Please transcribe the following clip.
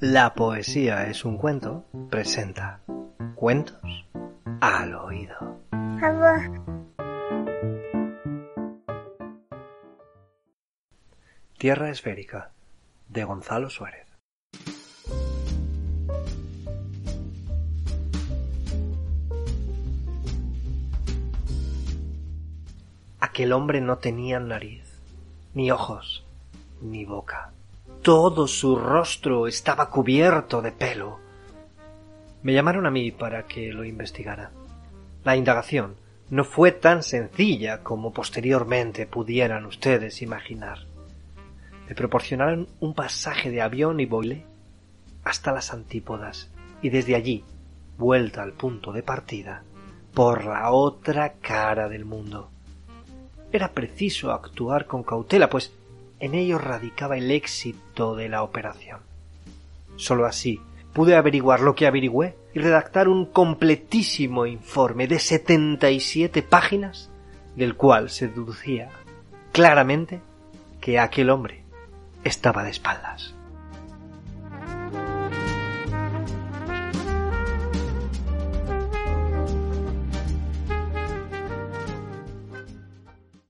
La poesía es un cuento presenta cuentos al oído. Tierra esférica de Gonzalo Suárez. Aquel hombre no tenía nariz, ni ojos, ni boca. Todo su rostro estaba cubierto de pelo. Me llamaron a mí para que lo investigara. La indagación no fue tan sencilla como posteriormente pudieran ustedes imaginar. Me proporcionaron un pasaje de avión y volé hasta las antípodas y desde allí, vuelta al punto de partida, por la otra cara del mundo. Era preciso actuar con cautela, pues en ello radicaba el éxito de la operación. Sólo así pude averiguar lo que averigüé y redactar un completísimo informe de setenta y siete páginas, del cual se deducía claramente que aquel hombre estaba de espaldas.